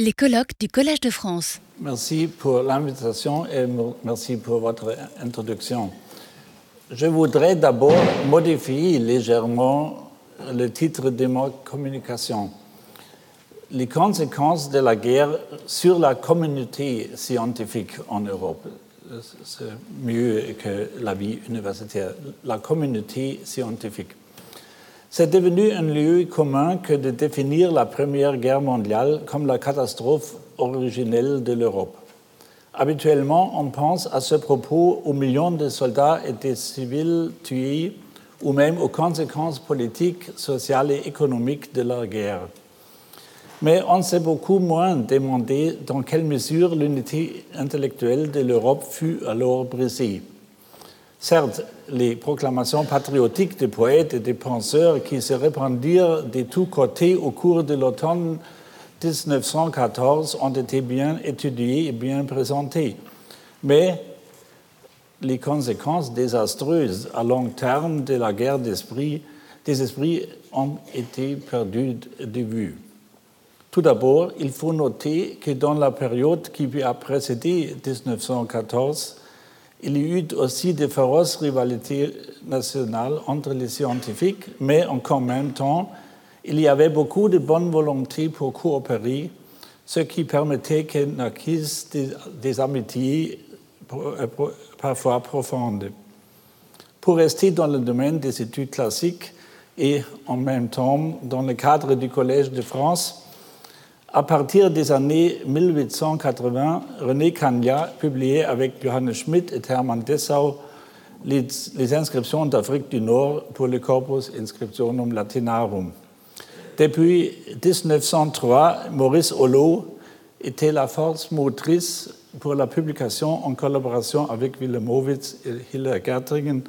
Les colloques du Collège de France. Merci pour l'invitation et merci pour votre introduction. Je voudrais d'abord modifier légèrement le titre de ma communication. Les conséquences de la guerre sur la communauté scientifique en Europe. C'est mieux que la vie universitaire. La communauté scientifique. C'est devenu un lieu commun que de définir la Première Guerre mondiale comme la catastrophe originelle de l'Europe. Habituellement, on pense à ce propos aux millions de soldats et de civils tués ou même aux conséquences politiques, sociales et économiques de la guerre. Mais on s'est beaucoup moins demandé dans quelle mesure l'unité intellectuelle de l'Europe fut alors brisée. Certes, les proclamations patriotiques des poètes et des penseurs qui se répandirent de tous côtés au cours de l'automne 1914 ont été bien étudiées et bien présentées. Mais les conséquences désastreuses à long terme de la guerre d'esprit, des esprits ont été perdues de vue. Tout d'abord, il faut noter que dans la période qui a précédé 1914, il y eut aussi de féroces rivalités nationales entre les scientifiques, mais en même temps, il y avait beaucoup de bonne volonté pour coopérer, ce qui permettait que naquissent des, des amitiés euh, parfois profondes. Pour rester dans le domaine des études classiques et en même temps dans le cadre du Collège de France, à partir des années 1880, René Cagna publiait avec Johannes Schmidt et Hermann Dessau les, les inscriptions d'Afrique du Nord pour le Corpus Inscriptionum Latinarum. Depuis 1903, Maurice Hulot était la force motrice pour la publication en collaboration avec Wilhelmowitz et Hiller Gertringen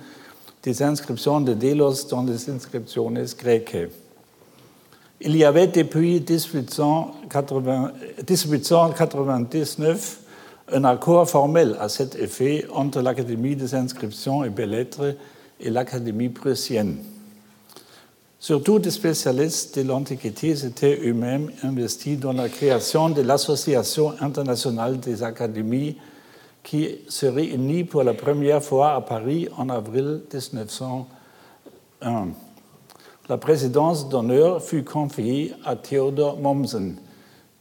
des inscriptions de Delos dans les inscriptions grecques. Il y avait depuis 1899 un accord formel à cet effet entre l'Académie des inscriptions et belles-lettres et l'Académie prussienne. Surtout des spécialistes de l'Antiquité étaient eux-mêmes investis dans la création de l'Association internationale des académies qui se réunit pour la première fois à Paris en avril 1901 la présidence d'honneur fut confiée à Theodor Mommsen.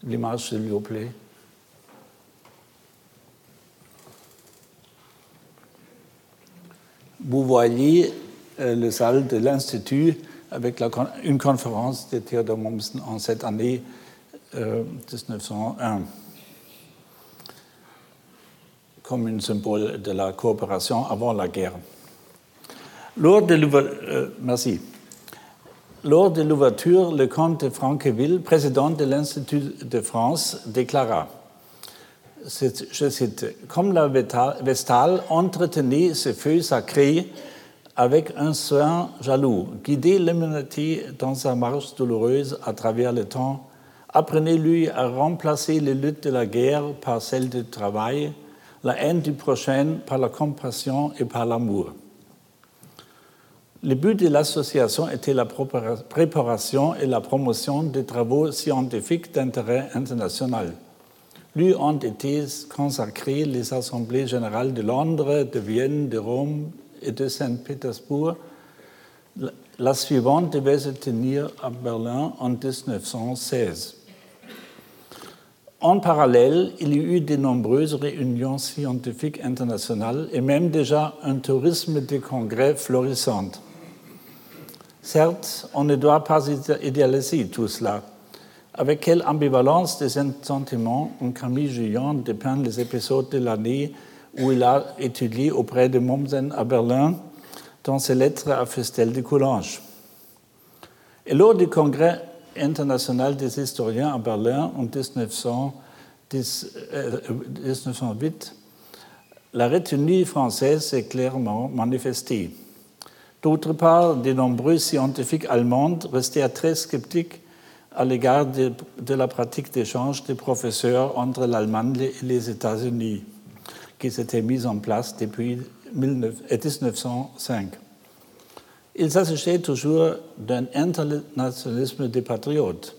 L'image, s'il vous plaît. Vous voyez euh, le salle de l'Institut avec la, une conférence de Theodor Mommsen en cette année euh, 1901 comme un symbole de la coopération avant la guerre. Lors de euh, merci. Lors de l'ouverture, le comte de Franqueville, président de l'Institut de France, déclara je cite, Comme la Vestale entretenait ce feu sacré avec un soin jaloux, guidait l'humanité dans sa marche douloureuse à travers le temps, apprenez-lui à remplacer les luttes de la guerre par celles du travail, la haine du prochain par la compassion et par l'amour. Le but de l'association était la préparation et la promotion des travaux scientifiques d'intérêt international. Lui ont été consacrées les assemblées générales de Londres, de Vienne, de Rome et de Saint-Pétersbourg. La suivante devait se tenir à Berlin en 1916. En parallèle, il y eut de nombreuses réunions scientifiques internationales et même déjà un tourisme de congrès florissant. Certes, on ne doit pas idéaliser tout cela. Avec quelle ambivalence des sentiments ont Camille Gillon dépeint les épisodes de l'année où il a étudié auprès de Mommsen à Berlin dans ses lettres à Festel de Coulanges. Et lors du congrès international des historiens à Berlin en 1908, euh, la retenue française s'est clairement manifestée. D'autre part, de nombreux scientifiques allemands restaient très sceptiques à l'égard de, la pratique d'échange des professeurs entre l'Allemagne et les États-Unis, qui s'était mise en place depuis 1905. Il s'agissait toujours d'un internationalisme des patriotes.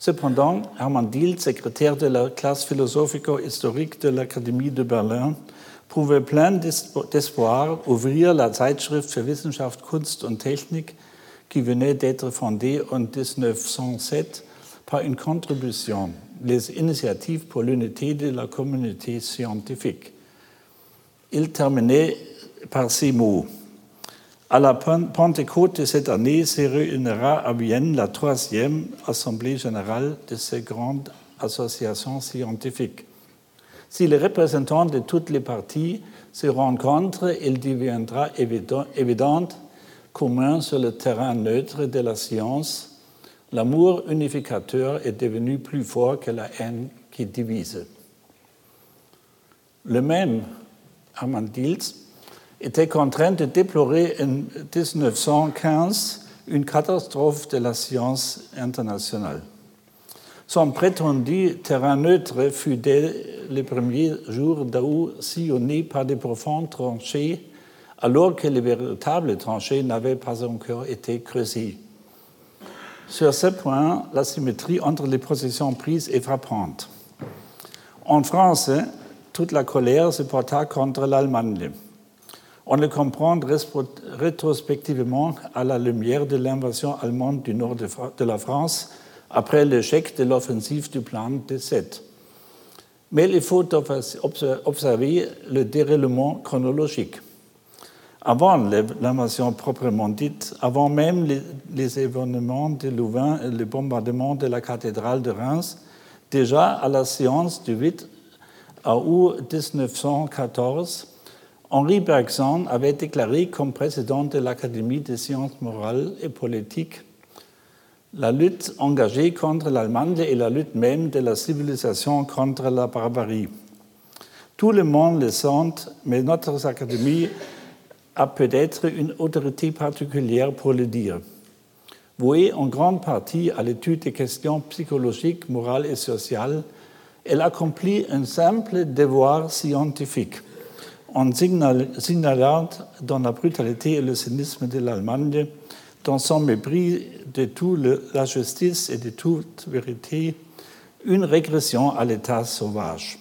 Cependant, Hermann Diel, secrétaire de la classe philosophico-historique de l'Académie de Berlin, pouvait plein d'espoir ouvrir la Zeitschrift für Wissenschaft, Kunst und Technik qui venait d'être fondée en 1907 par une contribution, les initiatives pour l'unité de la communauté scientifique. Il terminait par ces mots. À la Pentecôte de cette année se réunira à Vienne la troisième Assemblée générale de ces grandes associations scientifiques. Si les représentants de toutes les parties se rencontrent, il deviendra évident, évident commun sur le terrain neutre de la science, l'amour unificateur est devenu plus fort que la haine qui divise. Le même Armand était contraint de déplorer en 1915 une catastrophe de la science internationale. Son prétendu terrain neutre fut dès les premiers jours d'août sillonné par des profondes tranchées, alors que les véritables tranchées n'avaient pas encore été creusées. Sur ce point, la symétrie entre les positions prises est frappante. En France, toute la colère se porta contre l'Allemagne. On le comprend rétrospectivement à la lumière de l'invasion allemande du nord de la France après l'échec de l'offensive du plan de 7. Mais il faut observer le déroulement chronologique. Avant l'invasion proprement dite, avant même les, événements de Louvain et le bombardement de la cathédrale de Reims, déjà à la séance du 8 août 1914, Henri Bergson avait déclaré comme président de l'Académie des sciences morales et politiques la lutte engagée contre l'Allemagne et la lutte même de la civilisation contre la barbarie. Tout le monde le sent, mais notre Académie a peut-être une autorité particulière pour le dire. Vouée en grande partie à l'étude des questions psychologiques, morales et sociales, elle accomplit un simple devoir scientifique en signalant dans la brutalité et le cynisme de l'Allemagne, dans son mépris de toute la justice et de toute vérité, une régression à l'état sauvage.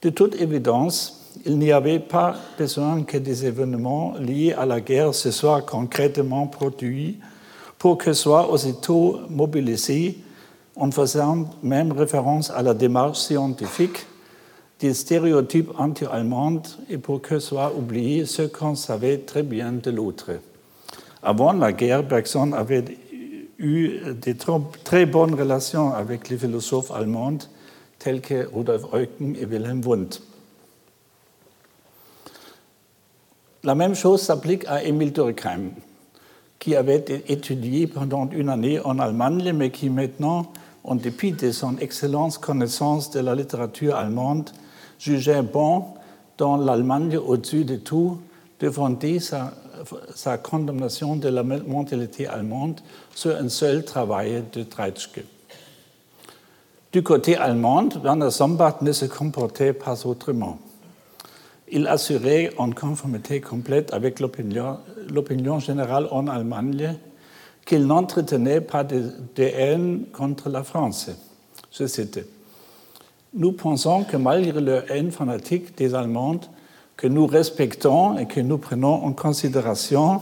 De toute évidence, il n'y avait pas besoin que des événements liés à la guerre se soient concrètement produits pour que soient aussitôt mobilisés, en faisant même référence à la démarche scientifique, des stéréotypes anti-allemands et pour que soit oublié ce qu'on savait très bien de l'autre. Avant la guerre, Bergson avait eu de très bonnes relations avec les philosophes allemands tels que Rudolf Eucken et Wilhelm Wundt. La même chose s'applique à Emile Durkheim, qui avait étudié pendant une année en Allemagne, mais qui maintenant, en dépit de son excellente connaissance de la littérature allemande, jugeait bon, dans l'Allemagne au-dessus de tout, de fonder sa, sa, condamnation de la mentalité allemande sur un seul travail de Treitschke. Du côté allemand, Werner Sombart ne se comportait pas autrement. Il assurait en conformité complète avec l'opinion générale en Allemagne qu'il n'entretenait pas de, de haine contre la France. Je cite nous pensons que malgré leur haine fanatique des Allemands, que nous respectons et que nous prenons en considération,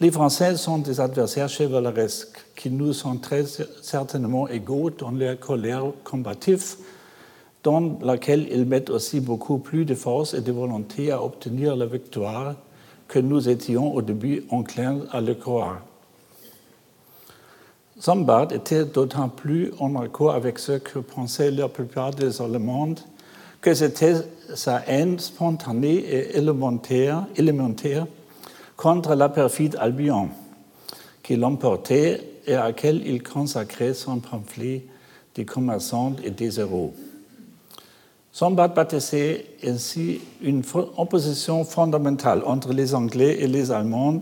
les Français sont des adversaires chevaleresques qui nous sont très certainement égaux dans leur colère combative, dans laquelle ils mettent aussi beaucoup plus de force et de volonté à obtenir la victoire que nous étions au début enclins à le croire. Sombart était d'autant plus en accord avec ce que pensaient la plupart des Allemands que c'était sa haine spontanée et élémentaire, élémentaire contre la perfide Albion qui l'emportait et à laquelle il consacrait son pamphlet des commerçants et des héros. Sombart bâtissait ainsi une opposition fondamentale entre les Anglais et les Allemands,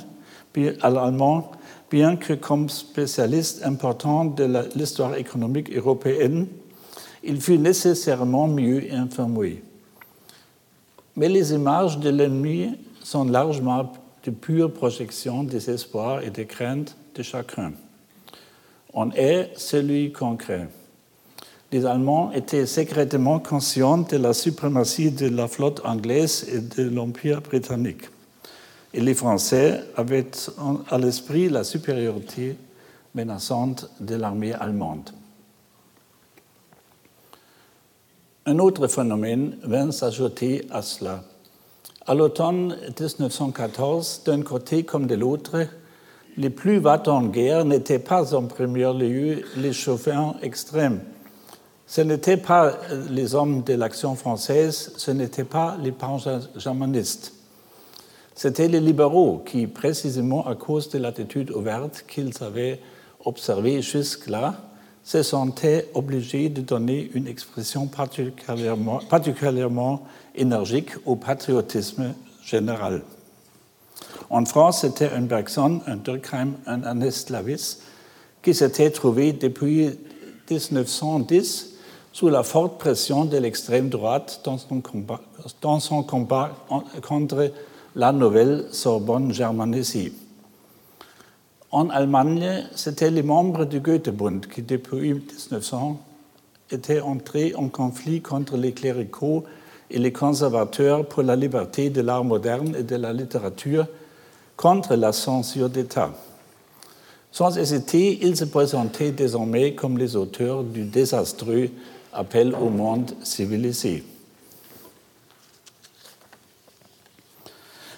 Allemands bien que comme spécialiste important de l'histoire économique européenne, il fut nécessairement mieux informé. Mais les images de l'ennemi sont largement de pures projections des espoirs et des craintes de chacun. en est celui concret. Les Allemands étaient secrètement conscients de la suprématie de la flotte anglaise et de l'Empire britannique. Et les Français avaient à l'esprit la supériorité menaçante de l'armée allemande. Un autre phénomène vint s'ajouter à cela. À l'automne 1914, d'un côté comme de l'autre, les plus battants en guerre n'étaient pas en premier lieu les chauffeurs extrêmes. Ce n'étaient pas les hommes de l'action française, ce n'étaient pas les pan-germanistes. C'étaient les libéraux qui, précisément à cause de l'attitude ouverte qu'ils avaient observée jusque-là, se sentaient obligés de donner une expression particulièrement, énergique au patriotisme général. En France, c'était un Bergson, un Durkheim, un Ernest Lavis qui s'étaient trouvés depuis 1910 sous la forte pression de l'extrême droite dans son combat, contre la nouvelle Sorbonne germanisée. En Allemagne, c'était les membres du Goethebund qui, depuis 1900, étaient entrés en conflit contre les cléricaux et les conservateurs pour la liberté de l'art moderne et de la littérature contre la censure d'État. Sans hésiter, ils se présentaient désormais comme les auteurs du désastreux appel au monde civilisé.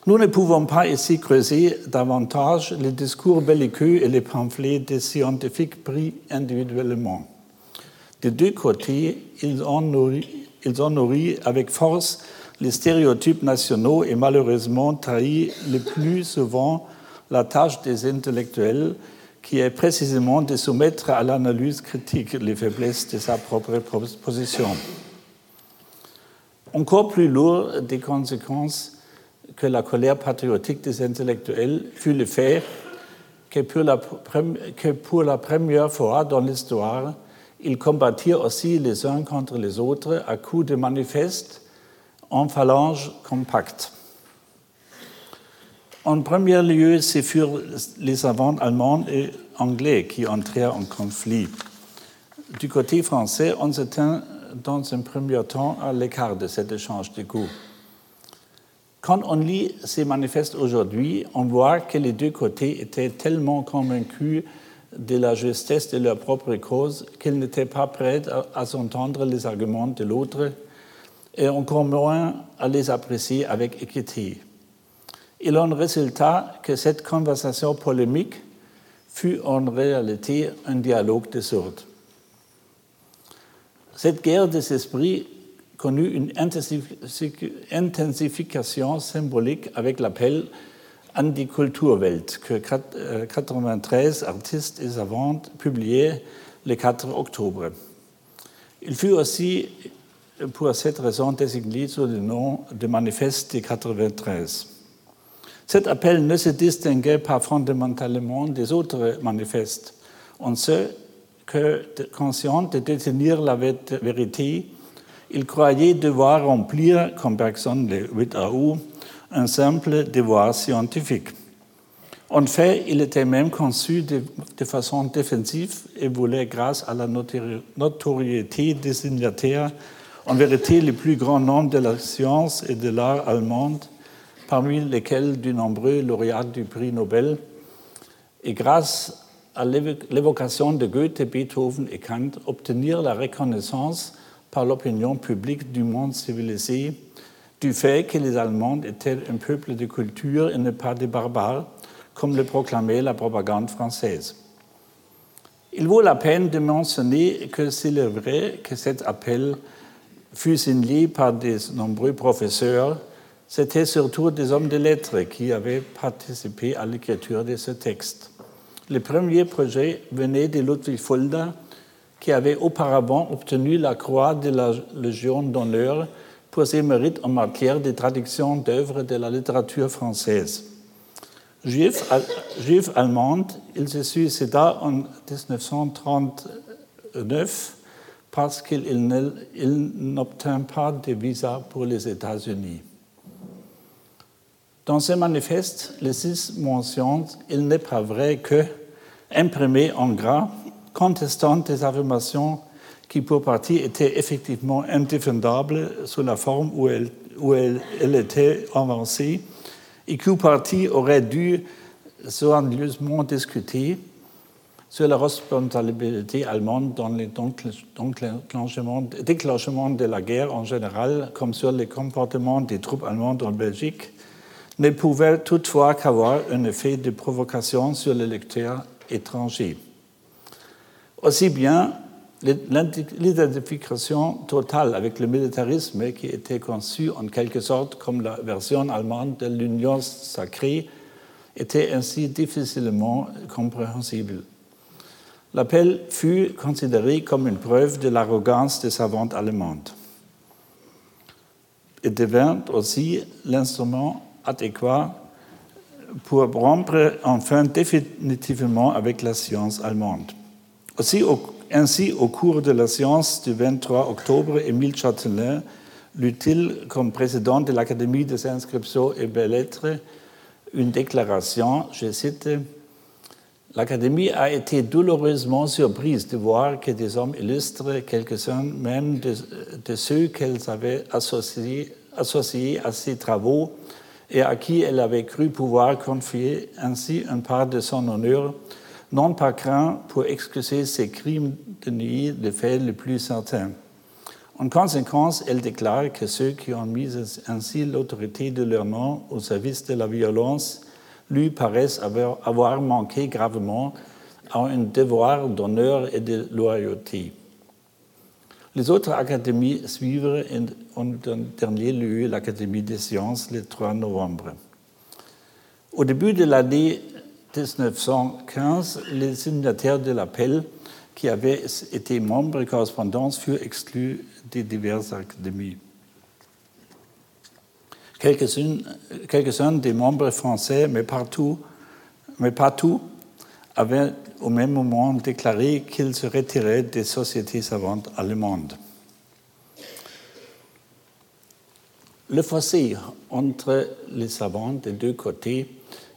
Nous ne pouvons pas ici creuser davantage les discours belliqueux et les pamphlets des scientifiques pris individuellement. Des deux côtés, ils ont nourri, avec force les stéréotypes nationaux et malheureusement trahi le plus souvent la tâche des intellectuels, qui est précisément de soumettre à l'analyse critique les faiblesses de sa propre position. Encore plus lourd des conséquences que la colère patriotique des intellectuels fut le fait que pour la, première fois dans l'histoire, ils combattirent aussi les uns contre les autres à coups de manifestes en phalange compacte. En premier lieu, ce furent les savants allemands et anglais qui entrèrent en conflit. Du côté français, on se tint dans un premier temps à l'écart de cet échange de goûts. Quand on lit ces manifestes aujourd'hui, on voit que les deux côtés étaient tellement convaincus de la justesse de leur propre cause qu'ils n'étaient pas prêts à, s'entendre les arguments de l'autre et encore moins à les apprécier avec équité. Il en résulta que cette conversation polémique fut en réalité un dialogue de sourds. Cette guerre des esprits connu une intensification symbolique avec l'appel an die Kulturwelt que 93 euh, artistes et savantes publiaient le 4 octobre. Il fut aussi pour cette raison désigné sous le nom de Manifeste de 93. Cet appel ne se distinguait pas fondamentalement des autres manifestes, en ce que, conscient de détenir la vérité, il croyait devoir remplir, comme Bergson le 8 août, un simple devoir scientifique. En fait, il était même conçu de, de façon défensive et voulait, grâce à la notoriété des signataires, en vérité le plus grand nombre de la science et de l'art allemande, parmi lesquels de nombreux lauréats du prix Nobel, et grâce à l'évocation de Goethe, Beethoven et Kant, obtenir la reconnaissance par l'opinion publique du monde civilisé du fait que les Allemands étaient un peuple de culture et ne pas des barbares, comme le proclamait la propagande française. Il vaut la peine de mentionner que s'il est vrai que cet appel fut signé par de nombreux professeurs, c'était surtout des hommes de lettres qui avaient participé à l'écriture de ce texte. Le premier projet venait de Ludwig Fulda, qui avait auparavant obtenu la croix de la Légion d'honneur pour ses mérites en matière de traduction d'œuvres de la littérature française. Juif, allemand, il se suicida en 1939 parce qu'il n'obtint pas de visa pour les États-Unis. Dans ce manifeste, les six mentions, il n'est pas vrai que, imprimé en gras, contestant des affirmations qui pour partie étaient effectivement indéfendables sous la forme où elles, où avancées et qui partie aurait dû soigneusement discuter sur la responsabilité allemande dans le déclenchement de la guerre en général, comme sur le comportement des troupes allemandes en Belgique, ne pouvait toutefois qu'avoir un effet de provocation sur les lecteurs étrangers. Aussi bien l'identification totale avec le militarisme qui était conçu en quelque sorte comme la version allemande de l'union sacrée était ainsi difficilement compréhensible. L'appel fut considéré comme une preuve de l'arrogance des savantes allemandes et devint aussi l'instrument adéquat pour rompre enfin définitivement avec la science allemande. Ainsi, au cours de la séance du 23 octobre, Émile Châtelain lut-il comme président de l'Académie des inscriptions et belles-lettres une déclaration, je cite, L'Académie a été douloureusement surprise de voir que des hommes illustres, quelques-uns même de, de ceux qu'elle avait associés, associés à ses travaux et à qui elle avait cru pouvoir confier ainsi une part de son honneur, non pas craint pour excuser ses crimes de nuit le fait le plus certain. En conséquence, elle déclare que ceux qui ont mis ainsi l'autorité de leur nom au service de la violence lui paraissent avoir, manqué gravement à un devoir d'honneur et de loyauté. Les autres académies suivent en dernier lieu l'Académie des sciences le 3 novembre. Au début de l'année 1915, les signataires de l'appel qui avaient été membres et correspondants furent exclus des diverses académies. Quelques-uns quelques des membres français, mais, partout, mais avaient au même moment déclaré qu'ils se retiraient des sociétés savantes allemandes. Le fossé entre les savants des deux côtés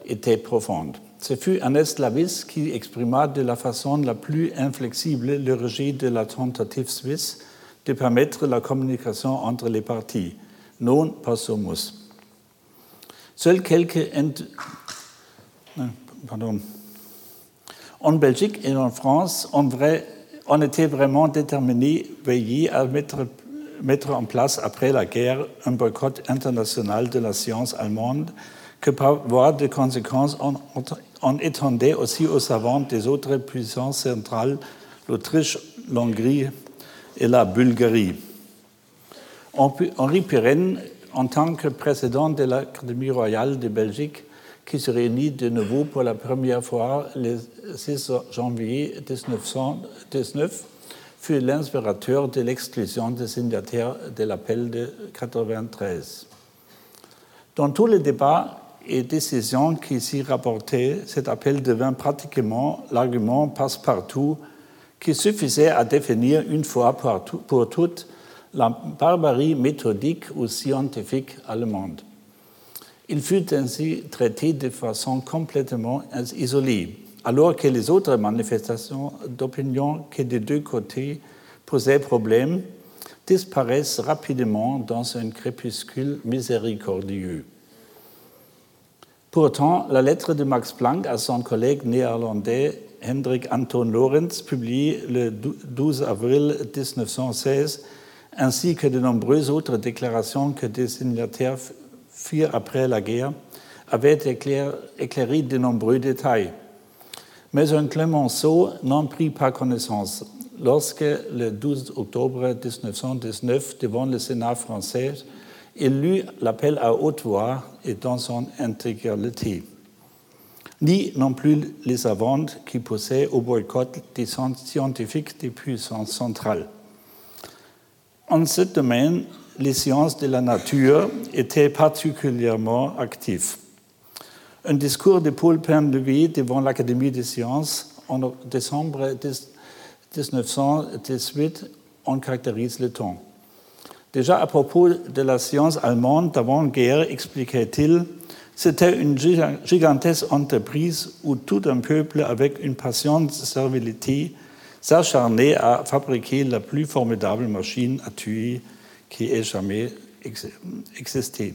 était profond. Ce fut Ernest Lavis qui exprima de la façon la plus inflexible le rejet de la tentative suisse de permettre la communication entre les parties non possumus. Seuls quelques Pardon. En Belgique et en France, on, était vraiment déterminés veiller à mettre, mettre, en place après la guerre un boycott international de la science allemande que par voie de conséquence on, on étendait aussi aux savants des autres puissances centrales, l'Autriche, l'Hongrie et la Bulgarie. Henri Pirenne, en tant que président de l'Académie royale de Belgique, qui se réunit de nouveau pour la première fois le 6 janvier 1919, fut l'inspirateur de l'exclusion des signataires de l'appel de 93. Dans tous les débats et décisions qui s'y rapportaient, cet appel devint pratiquement l'argument passe-partout qui suffisait à définir une fois pour toutes la barbarie méthodique ou scientifique allemande. Il fut ainsi traité de façon complètement isolée, alors que les autres manifestations d'opinion qui des deux côtés posaient problème disparaissent rapidement dans un crépuscule miséricordieux. Pourtant, la lettre de Max Planck à son collègue néerlandais Hendrik Anton Lorenz, publiée le 12 avril 1916, ainsi que de nombreuses autres déclarations que des signataires firent après la guerre, avaient éclairé de nombreux détails. Mais un Clemenceau n'en prit pas connaissance lorsque, le 12 octobre 1919, devant le Sénat français, il lut l'appel à haute voix et dans son intégralité. Ni non plus les savantes qui poussaient au boycott des scientifiques des puissances centrales. En ce domaine, les sciences de la nature étaient particulièrement actives. Un discours de Paul Penlevé devant l'Académie des sciences en décembre 1918 en caractérise le temps. Déjà à propos de la science allemande d'avant-guerre, expliquait-il, c'était une gigantesque entreprise où tout un peuple, avec une patiente servilité, s'acharner à fabriquer la plus formidable machine à tuer qui ait jamais existé.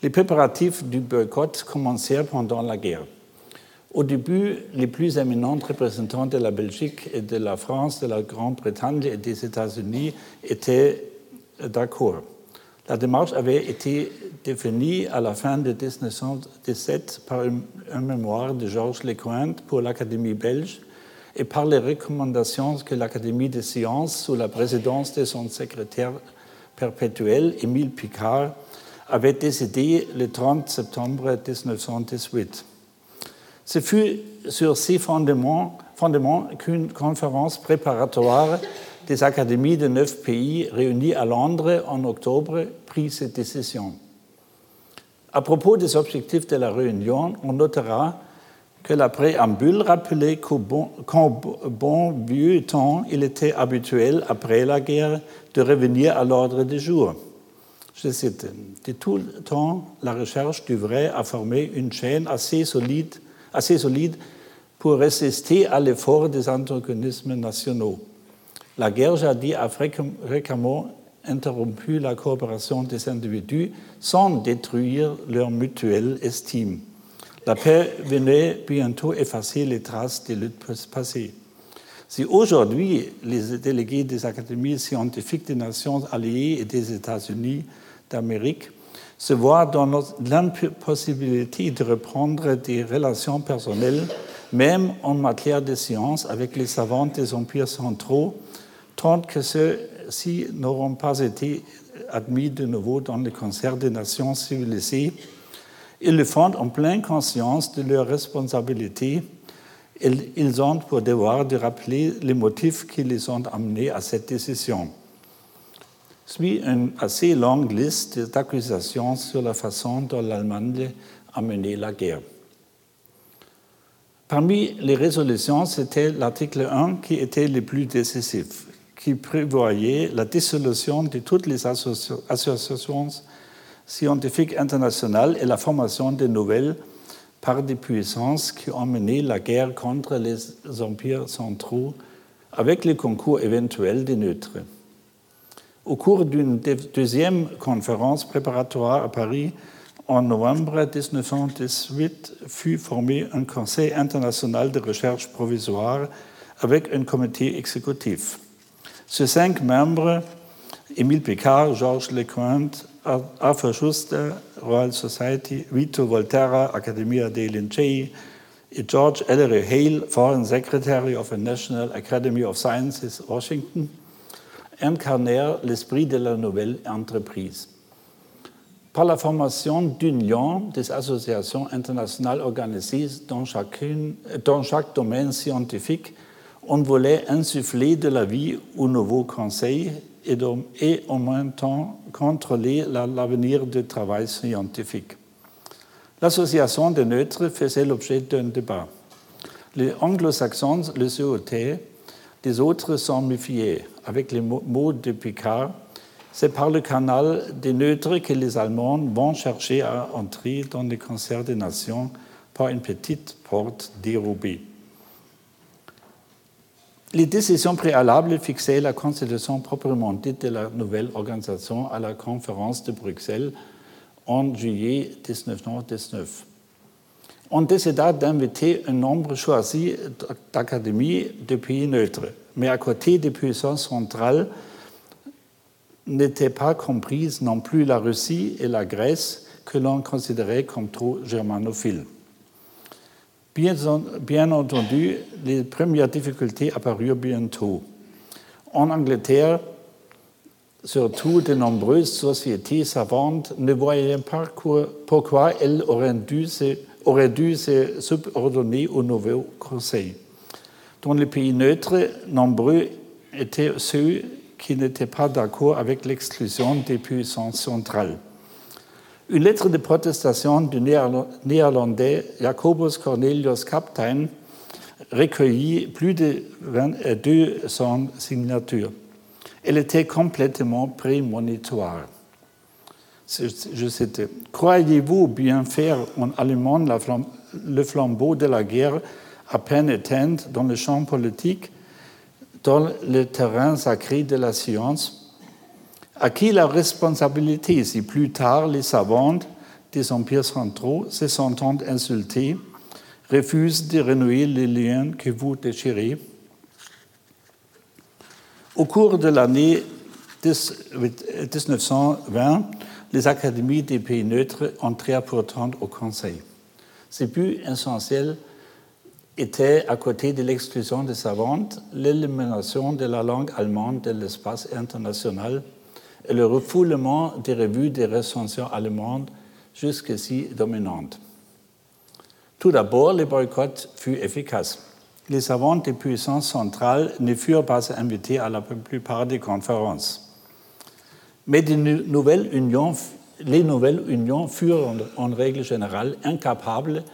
Les préparatifs du boycott commencèrent pendant la guerre. Au début, les plus éminents représentants de la Belgique et de la France, de la Grande-Bretagne et des États-Unis étaient d'accord. La démarche avait été définie à la fin de 1917 par un, mémoire de Georges Lecointe pour l'Académie belge et par les recommandations que l'Académie des sciences, sous la présidence de son secrétaire perpétuel, Émile Picard, avait décidé le 30 septembre 1918. Ce fut sur ces fondements, qu'une conférence préparatoire des académies de neuf pays réunis à Londres en octobre prit cette décision. À propos des objectifs de la réunion, on notera que la préambule rappelait qu'en bon, bon, vieux temps, il était habituel, après la guerre, de revenir à l'ordre du jour. Je cite, de tout temps, la recherche du vrai a formé une chaîne assez solide, assez solide pour résister à l'effort des antagonismes nationaux. La guerre jadis a fréquemment interrompu la coopération des individus sans détruire leur mutuelle estime. La paix venait bientôt effacer les traces des luttes passées. Si aujourd'hui les délégués des académies scientifiques des Nations alliées et des États-Unis d'Amérique se voient dans l'impossibilité de reprendre des relations personnelles, même en matière de science, avec les savants des empires centraux, tant que ceux-ci n'auront pas été admis de nouveau dans le concert des nations civilisées, ils le font en pleine conscience de leur responsabilité. Ils ont pour devoir de rappeler les motifs qui les ont amenés à cette décision. Suit une assez longue liste d'accusations sur la façon dont l'Allemagne a mené la guerre. Parmi les résolutions, c'était l'article 1 qui était le plus décisif, qui prévoyait la dissolution de toutes les associations scientifique internationale et la formation de nouvelles par des puissances qui ont mené la guerre contre les empires centraux avec le concours éventuel des neutres. Au cours d'une deuxième conférence préparatoire à Paris, en novembre 1918, fut formé un conseil international de recherche provisoire avec un comité exécutif. Ces cinq membres, Émile Picard, Georges Lecointe, Arthur Schuster, Royal Society, Vito Volterra, Accademia dei Lincei, et George Ellery Hale, Foreign Secretary of the National Academy of Sciences, Washington, incarnèrent l'esprit de la nouvelle entreprise. Par la formation d'unions des associations internationales organisées dans, chacune, dans chaque domaine scientifique, on voulait insuffler de la vie au nouveau conseil et, en même temps contrôler l'avenir du travail scientifique. L'association des neutres faisait l'objet d'un débat. Les anglo-saxons le souhaitaient, les autres s'en méfiaient. Avec les mots de Picard, c'est par le canal des neutres que les Allemands vont chercher à entrer dans les concerts des nations par une petite porte dérobée. Les décisions préalables fixaient la constitution proprement dite de la nouvelle organisation à la conférence de Bruxelles en juillet 1919. On décida d'inviter un nombre choisi d'académies de pays neutres, mais à côté des puissances centrales n'étaient pas comprises non plus la Russie et la Grèce que l'on considérait comme trop germanophiles. Bien, entendu, les premières difficultés apparurent bientôt. En Angleterre, surtout de nombreuses sociétés savantes ne voyaient pas pourquoi elles auraient dû se, auraient dû se subordonner au nouveau Conseil. Dans les pays neutres, nombreux étaient ceux qui n'étaient pas d'accord avec l'exclusion des puissances centrales. Une lettre de protestation du néerlandais Jacobus Cornelius Kaptein recueillit plus de 200 signatures. Elle était complètement prémonitoire. Je Croyez-vous bien faire en allumant le flambeau de la guerre à peine éteinte dans le champ politique, dans le terrain sacré de la science, à qui la responsabilité si plus tard les savantes des empires centraux, se sentant insultés, refusent de renouer les liens que vous déchirez. Au cours de l'année 1920, les académies des pays neutres entrèrent pourtant au Conseil. Ce but essentiel était, à côté de l'exclusion des savantes, l'élimination de la langue allemande de l'espace international et le refoulement des revues des recensions allemandes jusqu'ici dominantes. Tout d'abord, le boycott fut efficace. Les savantes des puissances centrales ne furent pas invités à la plupart des conférences. Mais les nouvelles unions furent en règle générale incapables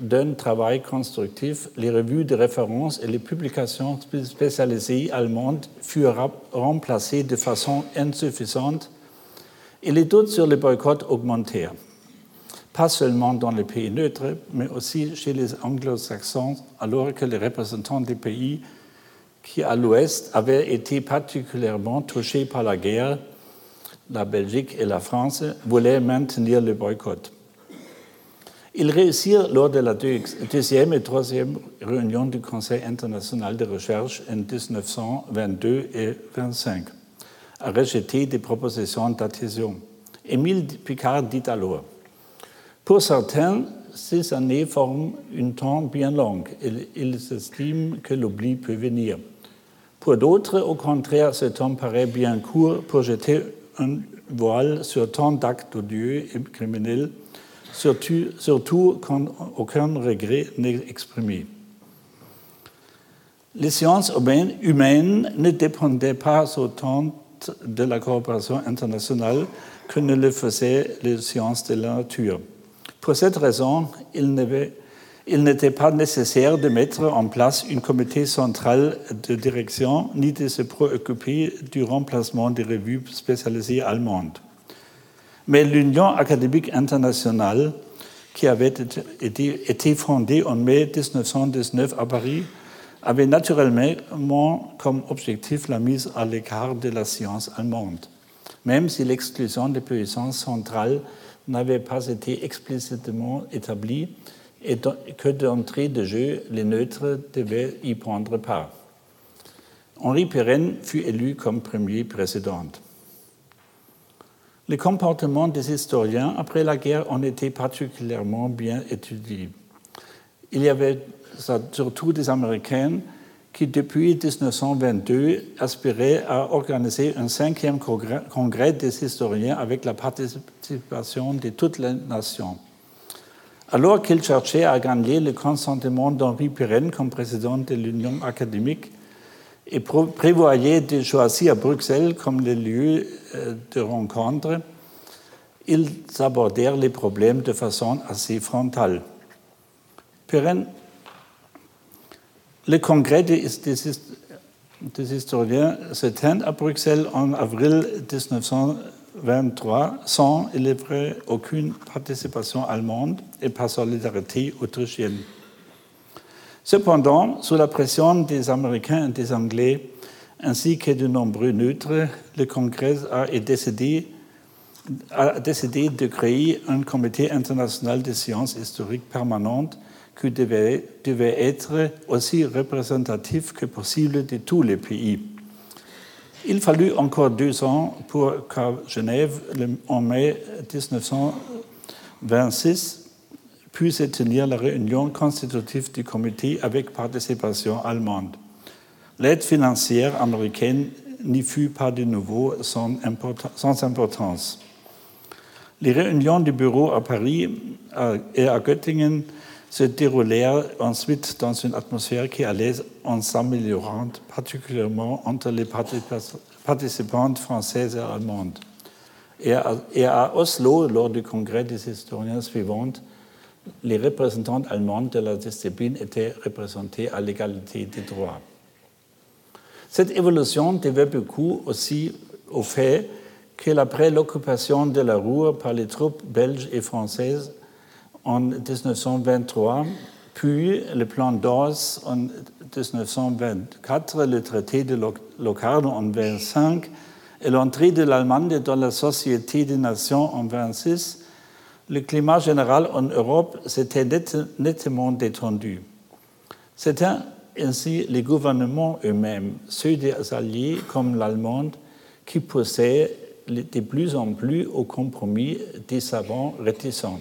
d'un travail constructif. Les revues de référence et les publications spécialisées allemandes furent remplacées de façon insuffisante et les doutes sur le boycott augmentèrent. Pas seulement dans les pays neutres, mais aussi chez les anglo-saxons, alors que les représentants des pays qui, à l'ouest, avaient été particulièrement touchés par la guerre la Belgique et la France voulaient maintenir le boycott. Ils réussirent lors de la deuxième et troisième réunion du Conseil international de recherche en 1922 et 1925 à rejeter des propositions d'adhésion. Émile Picard dit alors Pour certains, ces années forment une temps bien longue et ils estiment que l'oubli peut venir. Pour d'autres, au contraire, ce temps paraît bien court pour jeter un voile sur tant d'actes odieux et criminels, surtout, quand aucun regret n'est exprimé. Les sciences humaines ne dépendaient pas autant de la coopération internationale que ne le faisaient les sciences de la nature. Pour cette raison, il n'était pas nécessaire de mettre en place un comité central de direction ni de se préoccuper du remplacement des revues spécialisées allemandes. Mais l'Union académique internationale, qui avait été, fondée en mai 1919 à Paris, avait naturellement comme objectif la mise à l'écart de la science allemande, même si l'exclusion des puissances centrales n'avait pas été explicitement établie et que d'entrée de jeu, les neutres devaient y prendre part. Henri Pirenne fut élu comme premier président. Les comportements des historiens après la guerre ont été particulièrement bien étudiés. Il y avait surtout des Américains qui, depuis 1922, aspiraient à organiser un cinquième congrès des historiens avec la participation de toutes les nations. Alors qu'il cherchait à gagner le consentement d'Henri Pirenne comme président de l'Union académique et prévoyait de choisir Bruxelles comme le lieu euh, de rencontre, ils abordèrent les problèmes de façon assez frontale. Le congrès des, des historiens se tient à Bruxelles en avril 1920 23 sans, il aucune participation allemande et pas solidarité autrichienne. Cependant, sous la pression des Américains et des Anglais, ainsi que de nombreux neutres, le Congrès a décidé, de créer un comité international de sciences historiques permanentes qui devait, devait être aussi représentatif que possible de tous les pays. Il fallut encore deux ans pour qu'à Genève, en mai 1926, puisse tenir la réunion constitutive du comité avec participation allemande. L'aide financière américaine n'y fut pas de nouveau sans, importance. Les réunions du bureau à Paris et à Göttingen se déroulèrent ensuite dans une atmosphère qui allait en s'améliorant, particulièrement entre les participantes françaises et allemandes. Et à, Oslo, lors du congrès des historiens suivants, les représentants allemands de la discipline étaient représentés à l'égalité des droits. Cette évolution devait beaucoup aussi au fait qu'après l'occupation de la Ruhr par les troupes belges et françaises, en 1923, puis le plan d'Oz en 1924, le traité de Locarno en 1925 et l'entrée de l'Allemagne dans la Société des Nations en 1926, le climat général en Europe s'était nettement détendu. C'était ainsi les gouvernements eux-mêmes, ceux des alliés comme l'Allemande, qui poussaient de plus en plus au compromis des savants réticents.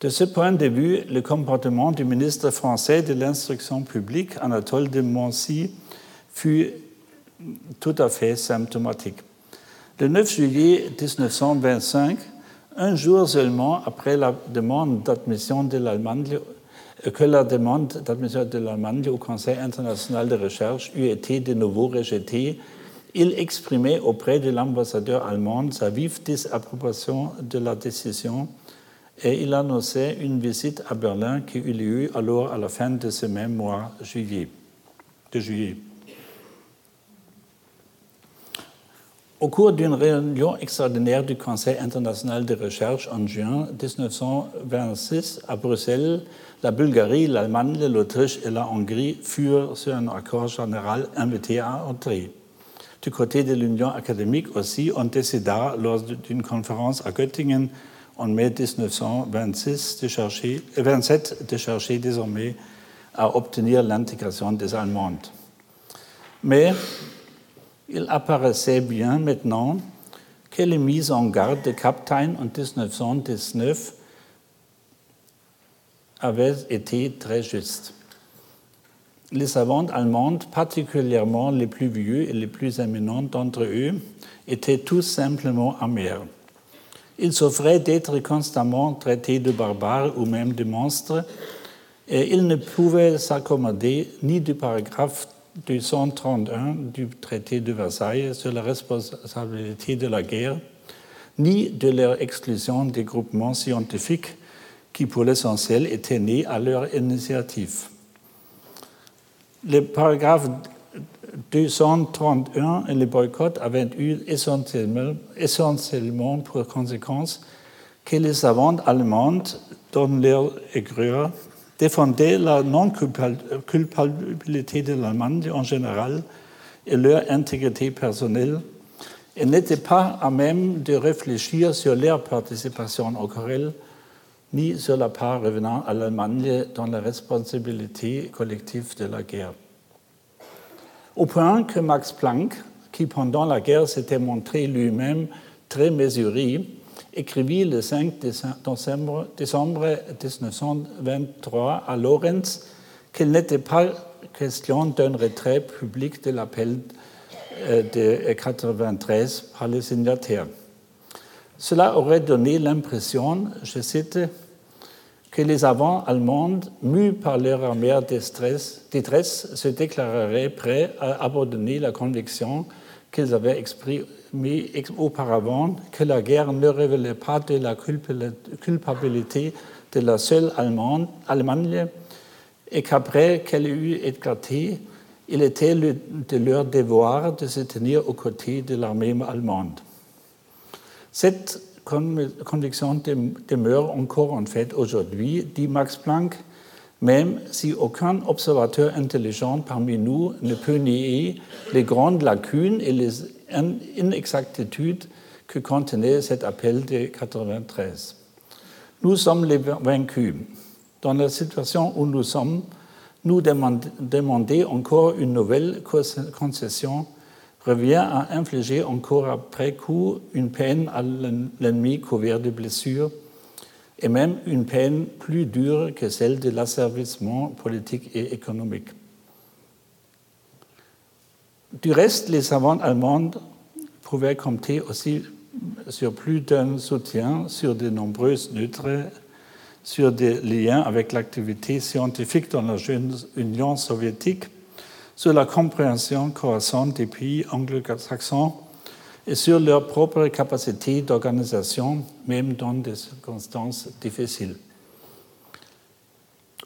De ce point de vue, le comportement du ministre français de l'instruction publique, Anatole de Moncy, fut tout à fait symptomatique. Le 9 juillet 1925, un jour seulement après la demande d'admission de l'Allemagne, que la demande d'admission de l'Allemagne au Conseil international de recherche eut été de nouveau rejetée, il exprimait auprès de l'ambassadeur allemand sa vive désapprobation de la décision et il annonçait une visite à Berlin qui eut lieu alors à la fin de ce même mois juillet, de juillet. Au cours d'une réunion extraordinaire du Conseil international de recherche en juin 1926 à Bruxelles, la Bulgarie, l'Allemagne, l'Autriche et la Hongrie furent sur un accord général invités à entrer. Du côté de l'Union académique aussi, on décida lors d'une conférence à Göttingen en mai 1926 de chercher, 27 euh, de chercher désormais à obtenir l'intégration des Allemandes. Mais il apparaissait bien maintenant que les mises en garde de Kaptein en 1919 avaient été très justes. Les savantes allemandes, particulièrement les plus vieux et les plus éminents d'entre eux, étaient tout simplement amers. Ils souffraient d'être constamment traités de barbares ou même de monstres, et ils ne pouvaient s'accommoder ni du paragraphe 231 du traité de Versailles sur la responsabilité de la guerre, ni de leur exclusion des groupements scientifiques qui, pour l'essentiel, étaient nés à leur initiative. Le paragraphe 231 et le boycott avaient eu essentiellement, pour conséquence que les savantes allemandes, dans leur aigreur, défendaient la non-culpabilité de l'Allemagne en général et leur intégrité personnelle et n'étaient pas à même de réfléchir sur leur participation aux querelles ni sur la part revenant à l'Allemagne dans la responsabilité collective de la guerre. Au point que Max Planck, qui pendant la guerre s'était montré lui-même très mesuré, écrivit le 5 décembre, 1923 à Lorenz qu'il n'était pas question d'un retrait public de l'appel euh, de 93 par les signataires. Cela aurait donné l'impression, je cite, que les avants allemands, mus par leur amère détresse, détresse, se déclareraient prêts à abandonner la conviction qu'ils avaient exprimée auparavant que la guerre ne révélait pas de la culpabilité de la seule Allemagne et qu'après qu'elle eut éclaté, il était de leur devoir de se tenir aux côtés de l'armée allemande. Cette conviction demeure encore en fait aujourd'hui, dit Max Planck, même si aucun observateur intelligent parmi nous ne peut nier les grandes lacunes et les inexactitudes que contenait cet appel de 93. Nous sommes les vaincus. Dans la situation où nous sommes, nous demander encore une nouvelle concession revient à infliger encore après coup une peine à l'ennemi couvert de blessures et même une peine plus dure que celle de l'asservissement politique et économique. Du reste, les savants allemands pouvaient compter aussi sur plus d'un soutien, sur de nombreuses neutres, sur des liens avec l'activité scientifique dans la jeune Union soviétique sur la compréhension croissante des pays anglo-saxons et sur leur propre capacité d'organisation, même dans des circonstances difficiles.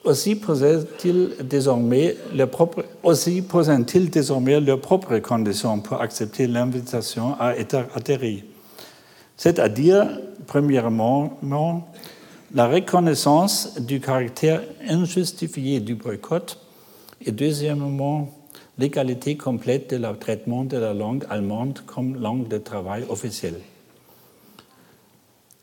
Aussi posaient-ils désormais, propres, désormais leurs propres conditions pour accepter l'invitation à atterrir. C'est-à-dire, premièrement, la reconnaissance du caractère injustifié du boycott et deuxièmement, l'égalité complète de le traitement de la langue allemande comme langue de travail officielle.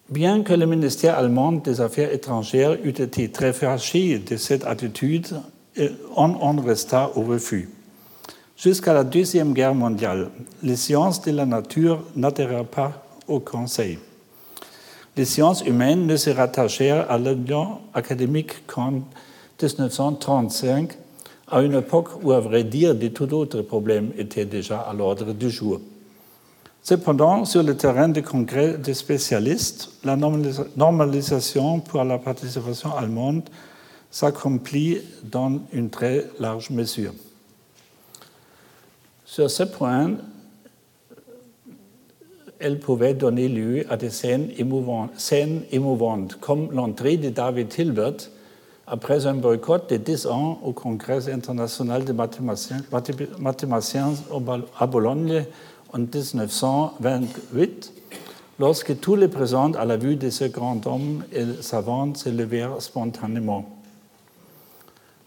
Bien que le ministère allemand des Affaires étrangères eût été très fâché de cette attitude, on en resta au refus. Jusqu'à la Deuxième Guerre mondiale, les sciences de la nature n'adhèrent pas au Conseil. Les sciences humaines ne se rattachèrent à l'Union académique qu'en 1935, à une époque où, à vrai dire, de tout autres problèmes étaient déjà à l'ordre du jour. Cependant, sur le terrain des congrès des spécialistes, la normalisation pour la participation allemande s'accomplit dans une très large mesure. Sur ce point, elle pouvait donner lieu à des scènes émouvantes, scènes émouvantes comme l'entrée de David Hilbert après un boycott de 10 ans au Congrès international des mathématiciens, à Bologne en 1928, lorsque tous les présents à la vue de ce grand homme et savant se levèrent spontanément.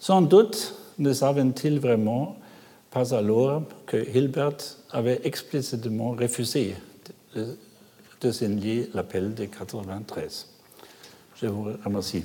Sans doute ne savaient-ils vraiment pas alors que Hilbert avait explicitement refusé de, de signer l'appel de 93. Je vous remercie.